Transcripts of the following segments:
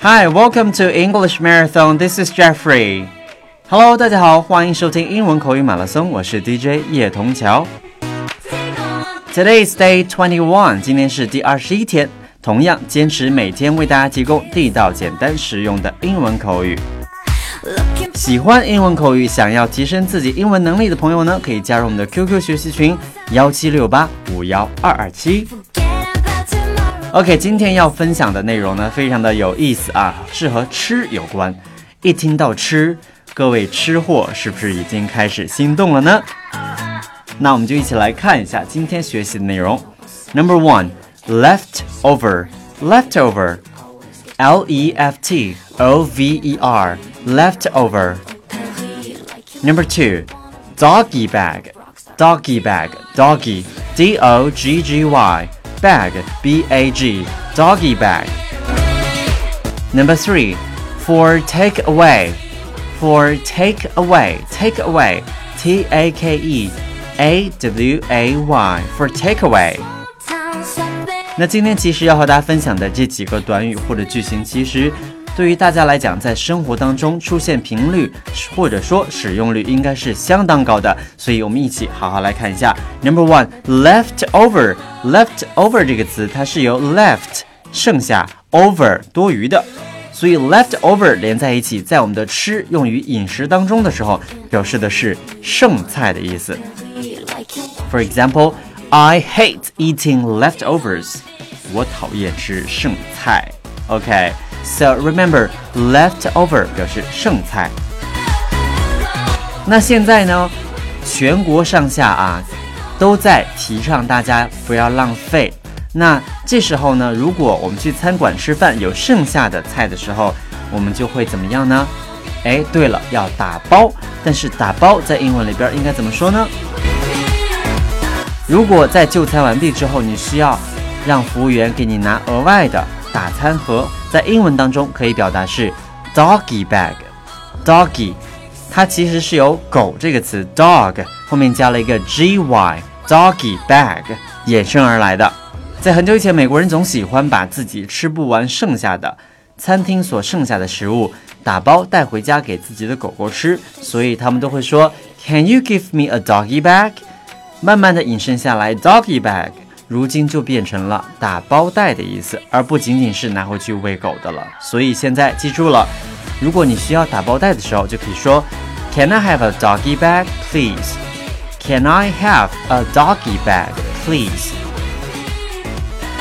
Hi, welcome to English Marathon. This is Jeffrey. Hello，大家好，欢迎收听英文口语马拉松，我是 DJ 叶童桥。Today's day twenty one，今天是第二十一天，同样坚持每天为大家提供地道、简单、实用的英文口语。喜欢英文口语，想要提升自己英文能力的朋友呢，可以加入我们的 QQ 学习群幺七六八五幺二二七。OK，今天要分享的内容呢，非常的有意思啊，是和吃有关。一听到吃，各位吃货是不是已经开始心动了呢？那我们就一起来看一下今天学习的内容。Number one，leftover，leftover，L E F T O V E R，leftover。Number two，doggy bag，doggy bag，doggy，D O G G Y。 bag, B A G, doggy bag. Number three, for take away, for take away, take away, T A K E A W A Y, for take away. 那今天其实要和大家分享的这几个短语或者句型，其实 对于大家来讲，在生活当中出现频率或者说使用率应该是相当高的，所以我们一起好好来看一下。Number one, leftover，leftover 这个词它是由 left 剩下 over 多余的，所以 leftover 连在一起，在我们的吃用于饮食当中的时候，表示的是剩菜的意思。For example, I hate eating leftovers. 我讨厌吃剩菜。OK。So remember, leftover 表示剩菜。那现在呢，全国上下啊都在提倡大家不要浪费。那这时候呢，如果我们去餐馆吃饭有剩下的菜的时候，我们就会怎么样呢？哎，对了，要打包。但是打包在英文里边应该怎么说呢？如果在就餐完毕之后，你需要让服务员给你拿额外的打餐盒。在英文当中可以表达是 doggy bag，doggy，它其实是由狗这个词 dog 后面加了一个 gy，doggy bag 衍生而来的。在很久以前，美国人总喜欢把自己吃不完剩下的餐厅所剩下的食物打包带回家给自己的狗狗吃，所以他们都会说 Can you give me a doggy bag？慢慢的引申下来 doggy bag。如今就变成了打包袋的意思，而不仅仅是拿回去喂狗的了。所以现在记住了，如果你需要打包袋的时候，就可以说，Can I have a doggy bag, please? Can I have a doggy bag, please?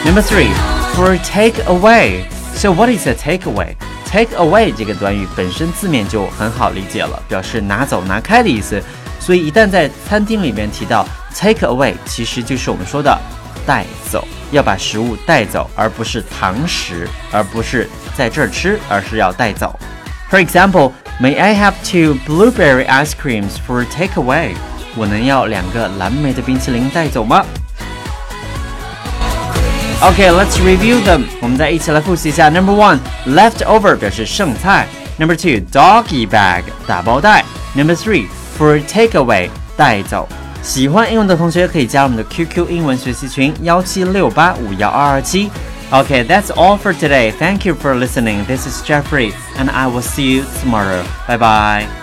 Number three, for take away. So what is a take away? Take away 这个短语本身字面就很好理解了，表示拿走、拿开的意思。所以一旦在餐厅里面提到 take away，其实就是我们说的。 带走，要把食物带走，而不是堂食，而不是在这儿吃，而是要带走。For example, may I have two blueberry ice creams for takeaway？我能要两个蓝莓的冰淇淋带走吗？Okay, let's review them. 我们再一起来复习一下。Number one, leftover 表示剩菜。Number two, doggy bag 打包袋。Number three, for takeaway 带走。 喜欢英文的同学可以加入我们的 QQ 英文学习群幺七六八五幺二二七。Okay, that's all for today. Thank you for listening. This is Jeffrey, and I will see you tomorrow. Bye bye.